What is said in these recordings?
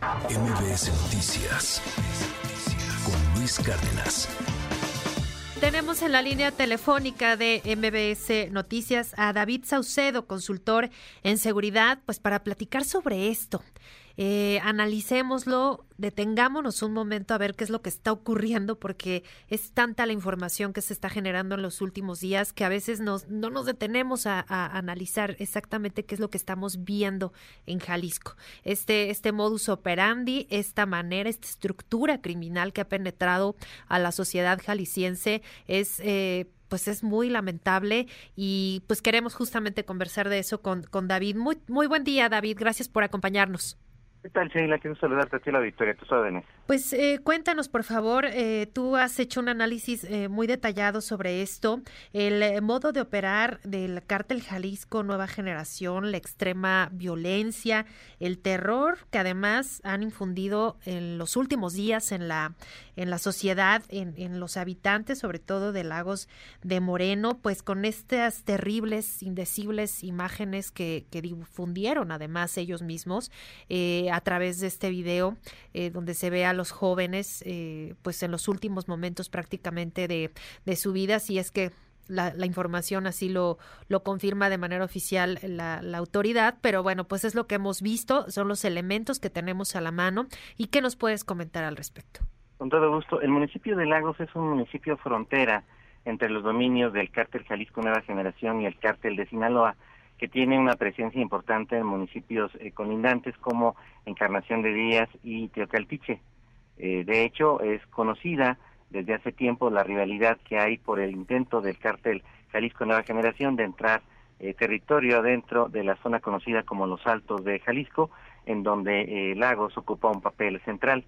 MBS Noticias con Luis Cárdenas. Tenemos en la línea telefónica de MBS Noticias a David Saucedo, consultor en seguridad, pues para platicar sobre esto. Eh, analicémoslo, detengámonos un momento a ver qué es lo que está ocurriendo, porque es tanta la información que se está generando en los últimos días que a veces nos, no nos detenemos a, analizar exactamente qué es lo que estamos viendo en Jalisco. Este, este modus operandi, esta manera, esta estructura criminal que ha penetrado a la sociedad jalisciense es... Eh, pues es muy lamentable y pues queremos justamente conversar de eso con, con David. Muy, muy buen día, David. Gracias por acompañarnos. ¿Qué tal, Sheila? Quiero saludarte a ti, la Victoria, tus órdenes. Pues eh, cuéntanos, por favor, eh, tú has hecho un análisis eh, muy detallado sobre esto, el modo de operar del cártel Jalisco Nueva Generación, la extrema violencia, el terror que además han infundido en los últimos días en la, en la sociedad, en, en los habitantes, sobre todo de Lagos de Moreno, pues con estas terribles, indecibles imágenes que, que difundieron además ellos mismos. Eh, a través de este video eh, donde se ve a los jóvenes eh, pues en los últimos momentos prácticamente de, de su vida, si es que la, la, información así lo, lo confirma de manera oficial la, la, autoridad, pero bueno, pues es lo que hemos visto, son los elementos que tenemos a la mano. Y qué nos puedes comentar al respecto. Con todo gusto, el municipio de Lagos es un municipio frontera entre los dominios del cártel Jalisco Nueva Generación y el cártel de Sinaloa que tiene una presencia importante en municipios eh, colindantes como Encarnación de Díaz y Teocaltiche. Eh, de hecho, es conocida desde hace tiempo la rivalidad que hay por el intento del cártel Jalisco Nueva Generación de entrar eh, territorio dentro de la zona conocida como los Altos de Jalisco, en donde Lagos ocupa un papel central.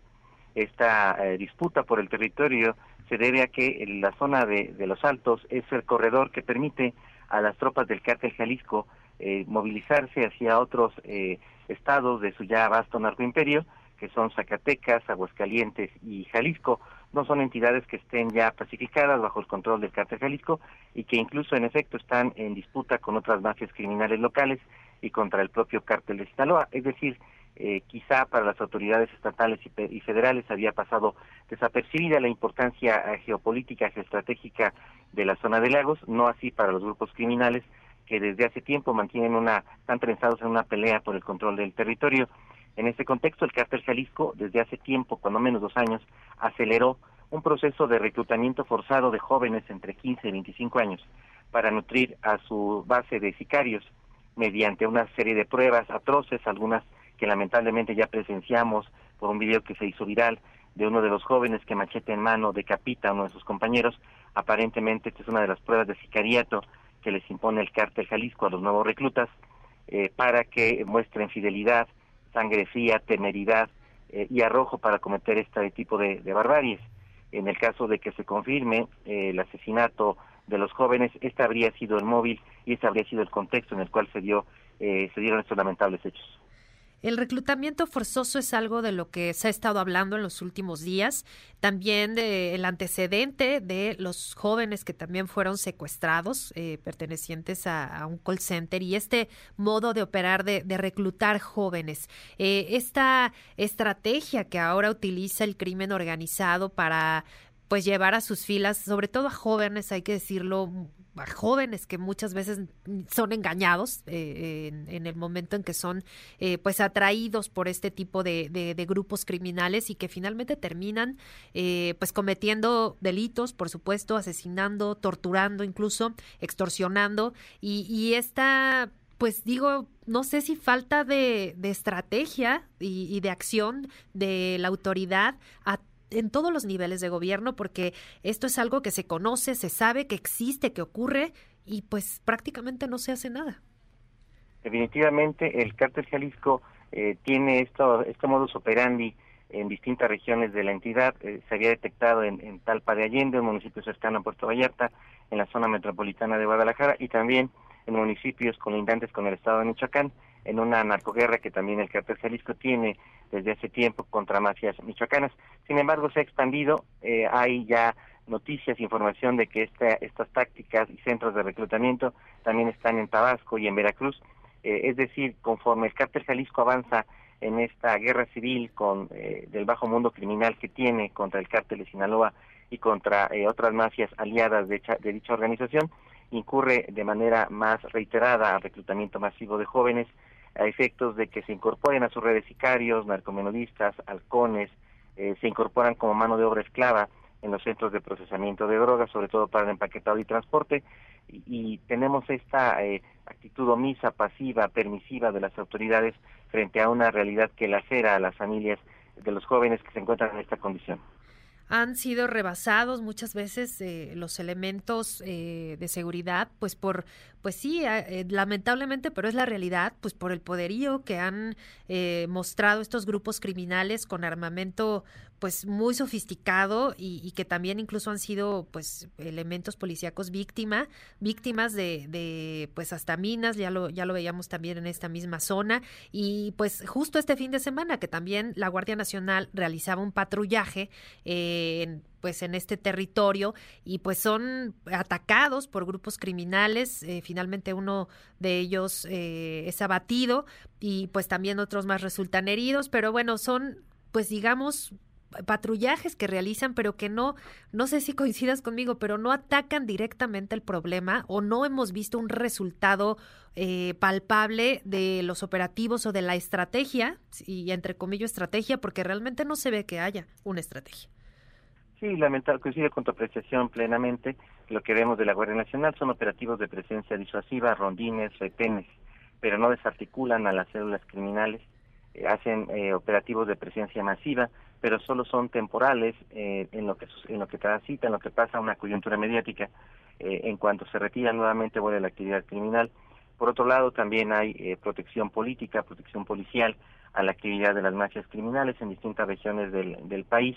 Esta disputa por el territorio se debe a que la zona de, de los Altos es el corredor que permite a las tropas del cártel Jalisco eh, movilizarse hacia otros eh, estados de su ya vasto narcoimperio, que son Zacatecas, Aguascalientes y Jalisco. No son entidades que estén ya pacificadas bajo el control del cártel Jalisco y que incluso en efecto están en disputa con otras mafias criminales locales y contra el propio cártel de Sinaloa. Es decir, eh, quizá para las autoridades estatales y, federales había pasado desapercibida la importancia geopolítica, geoestratégica de la zona de lagos, no así para los grupos criminales que desde hace tiempo mantienen una, están trenzados en una pelea por el control del territorio. En este contexto, el cártel Jalisco, desde hace tiempo, cuando menos dos años, aceleró un proceso de reclutamiento forzado de jóvenes entre 15 y 25 años para nutrir a su base de sicarios mediante una serie de pruebas atroces, algunas que lamentablemente ya presenciamos por un video que se hizo viral de uno de los jóvenes que machete en mano decapita a uno de sus compañeros. Aparentemente esta es una de las pruebas de sicariato que les impone el cártel Jalisco a los nuevos reclutas eh, para que muestren fidelidad, sangre fría, temeridad eh, y arrojo para cometer este tipo de, barbaries. En el caso de que se confirme eh, el asesinato de los jóvenes, este habría sido el móvil y este habría sido el contexto en el cual se dio se dieron estos lamentables hechos. El reclutamiento forzoso es algo de lo que se ha estado hablando en los últimos días. También de, el antecedente de los jóvenes que también fueron secuestrados, eh, pertenecientes a, un call center, y este modo de operar de, reclutar jóvenes. Eh, esta estrategia que ahora utiliza el crimen organizado para pues llevar a sus filas, sobre todo a jóvenes, hay que decirlo, jóvenes que muchas veces son engañados eh, en, el momento en que son eh, pues atraídos por este tipo de, grupos criminales y que finalmente terminan eh, pues cometiendo delitos, por supuesto, asesinando, torturando, incluso extorsionando. Y, esta pues digo, no sé si falta de, estrategia y, y, de acción de la autoridad a en todos los niveles de gobierno, porque esto es algo que se conoce, se sabe que existe, que ocurre y pues prácticamente no se hace nada. Definitivamente el cártel Jalisco eh, tiene esto, este modus operandi en distintas regiones de la entidad. Eh, se había detectado en, en, Talpa de Allende, un municipio cercano a Puerto Vallarta, en la zona metropolitana de Guadalajara y también en municipios colindantes con el estado de Michoacán, en una narcoguerra que también el cártel Jalisco tiene desde hace tiempo contra mafias michoacanas. Sin embargo, se ha expandido, eh, hay ya noticias, información de que esta, estas tácticas y centros de reclutamiento también están en Tabasco y en Veracruz. Eh, es decir, conforme el cártel Jalisco avanza en esta guerra civil con eh, del bajo mundo criminal que tiene contra el cártel de Sinaloa y contra eh, otras mafias aliadas de, de dicha organización, incurre de manera más reiterada al reclutamiento masivo de jóvenes a efectos de que se incorporen a sus redes sicarios, narcomenudistas, halcones, eh, se incorporan como mano de obra esclava en los centros de procesamiento de drogas, sobre todo para el empaquetado y transporte, y, tenemos esta eh, actitud omisa, pasiva, permisiva de las autoridades frente a una realidad que lacera a las familias de los jóvenes que se encuentran en esta condición han sido rebasados muchas veces eh, los elementos eh, de seguridad, pues por, pues sí, eh, lamentablemente, pero es la realidad, pues por el poderío que han mostrado estos grupos criminales con armamento pues muy sofisticado y, que también incluso han sido pues elementos policíacos víctima, víctimas de, de, pues hasta minas, ya lo, ya lo veíamos también en esta misma zona y pues justo este fin de semana que también la Guardia Nacional realizaba un patrullaje en pues en este territorio y pues son atacados por grupos criminales. Eh, finalmente uno de ellos eh, es abatido y pues también otros más resultan heridos, pero bueno, son pues digamos patrullajes que realizan, pero que no, no sé si coincidas conmigo, pero no atacan directamente el problema o no hemos visto un resultado eh, palpable de los operativos o de la estrategia, y entre comillas estrategia, porque realmente no se ve que haya una estrategia. Sí, lamentable, coincide con tu apreciación plenamente. Lo que vemos de la Guardia Nacional son operativos de presencia disuasiva, rondines, retenes, pero no desarticulan a las células criminales eh, hacen eh, operativos de presencia masiva, pero solo son temporales eh, en lo que en lo que transita, en lo que pasa una coyuntura mediática. en cuanto se retira nuevamente vuelve la actividad criminal. Por otro lado, también hay protección política, protección policial a la actividad de las mafias criminales en distintas regiones del, del país.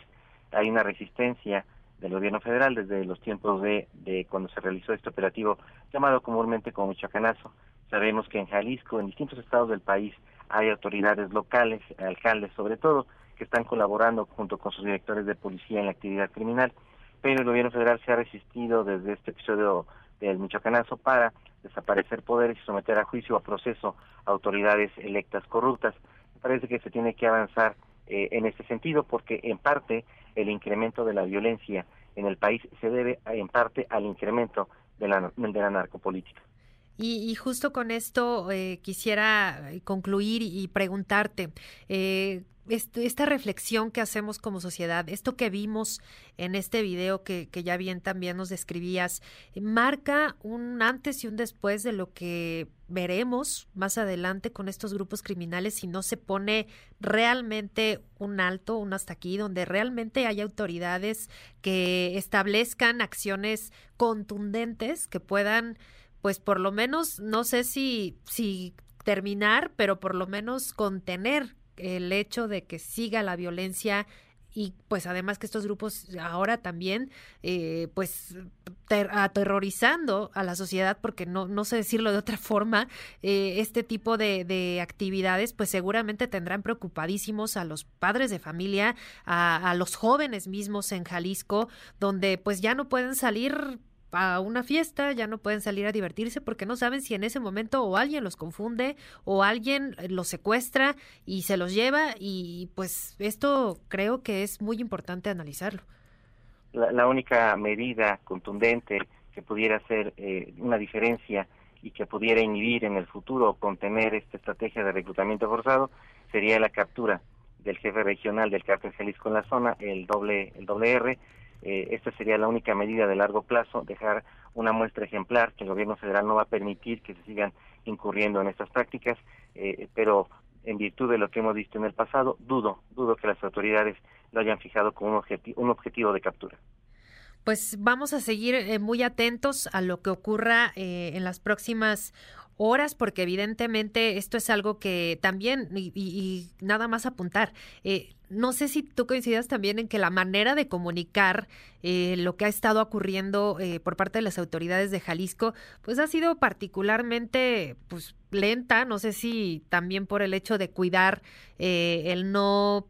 Hay una resistencia del gobierno federal desde los tiempos de, de cuando se realizó este operativo llamado comúnmente como Michoacanazo. Sabemos que en Jalisco, en distintos estados del país, hay autoridades locales, alcaldes sobre todo, que están colaborando junto con sus directores de policía en la actividad criminal, pero el gobierno federal se ha resistido desde este episodio del Michoacanazo para desaparecer poderes y someter a juicio o a proceso a autoridades electas corruptas. Parece que se tiene que avanzar eh, en este sentido porque en parte el incremento de la violencia en el país se debe en parte al incremento de la, de la narcopolítica. Y, justo con esto eh, quisiera concluir y preguntarte, eh, esta reflexión que hacemos como sociedad, esto que vimos en este video que, que ya bien también nos describías, marca un antes y un después de lo que veremos más adelante con estos grupos criminales si no se pone realmente un alto, un hasta aquí, donde realmente hay autoridades que establezcan acciones contundentes que puedan pues por lo menos, no sé si, si terminar, pero por lo menos contener el hecho de que siga la violencia y pues además que estos grupos ahora también eh, pues aterrorizando a la sociedad porque no, no sé decirlo de otra forma eh, este tipo de, de, actividades pues seguramente tendrán preocupadísimos a los padres de familia a, a los jóvenes mismos en Jalisco donde pues ya no pueden salir a una fiesta, ya no pueden salir a divertirse porque no saben si en ese momento o alguien los confunde o alguien eh, los secuestra y se los lleva y pues esto creo que es muy importante analizarlo. La, única medida contundente que pudiera hacer eh, una diferencia y que pudiera inhibir en el futuro o contener esta estrategia de reclutamiento forzado sería la captura del jefe regional del cártel Jalisco en la zona, el doble, el doble R, eh, esta sería la única medida de largo plazo, dejar una muestra ejemplar que el gobierno federal no va a permitir que se sigan incurriendo en estas prácticas, eh, pero en virtud de lo que hemos visto en el pasado, dudo, dudo que las autoridades lo hayan fijado como un, objetivo, un objetivo de captura. Pues vamos a seguir eh, muy atentos a lo que ocurra en las próximas horas porque evidentemente esto es algo que también y, nada más apuntar eh, no sé si tú coincidas también en que la manera de comunicar eh, lo que ha estado ocurriendo eh, por parte de las autoridades de Jalisco pues ha sido particularmente pues lenta. No sé si también por el hecho de cuidar el no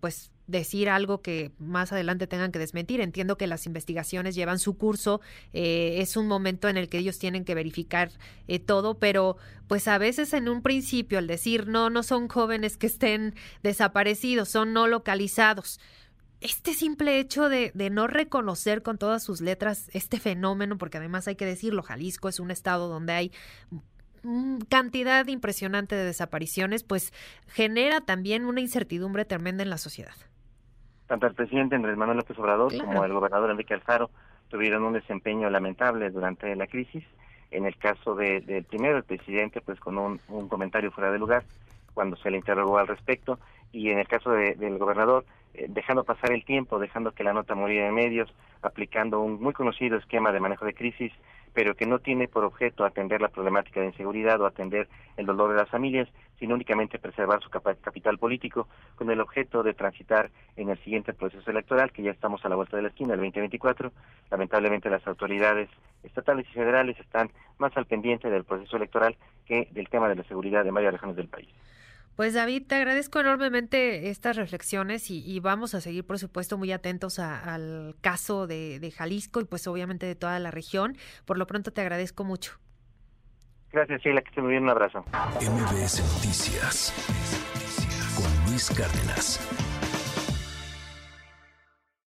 pues decir algo que más adelante tengan que desmentir. Entiendo que las investigaciones llevan su curso, eh, es un momento en el que ellos tienen que verificar eh, todo, pero pues a veces en un principio al decir no, no son jóvenes que estén desaparecidos, son no localizados este simple hecho de, de, no reconocer con todas sus letras este fenómeno, porque además hay que decirlo, Jalisco es un estado donde hay cantidad impresionante de desapariciones, pues genera también una incertidumbre tremenda en la sociedad. Tanto el presidente Andrés Manuel López Obrador como el gobernador Enrique Alfaro tuvieron un desempeño lamentable durante la crisis. En el caso del de, primero, el presidente, pues con un, un, comentario fuera de lugar cuando se le interrogó al respecto, y en el caso del gobernador, eh, dejando pasar el tiempo, dejando que la nota muriera en medios, aplicando un muy conocido esquema de manejo de crisis, pero que no tiene por objeto atender la problemática de inseguridad o atender el dolor de las familias, sino únicamente preservar su capital político con el objeto de transitar en el siguiente proceso electoral, que ya estamos a la vuelta de la esquina, el 2024. Lamentablemente las autoridades estatales y federales están más al pendiente del proceso electoral que del tema de la seguridad en varias regiones del país. Pues David, te agradezco enormemente estas reflexiones y, vamos a seguir, por supuesto, muy atentos al caso de, Jalisco y pues obviamente de toda la región. Por lo pronto te agradezco mucho. Gracias, Sheila, que esté muy bien, un abrazo. MBS Noticias con Luis Cárdenas.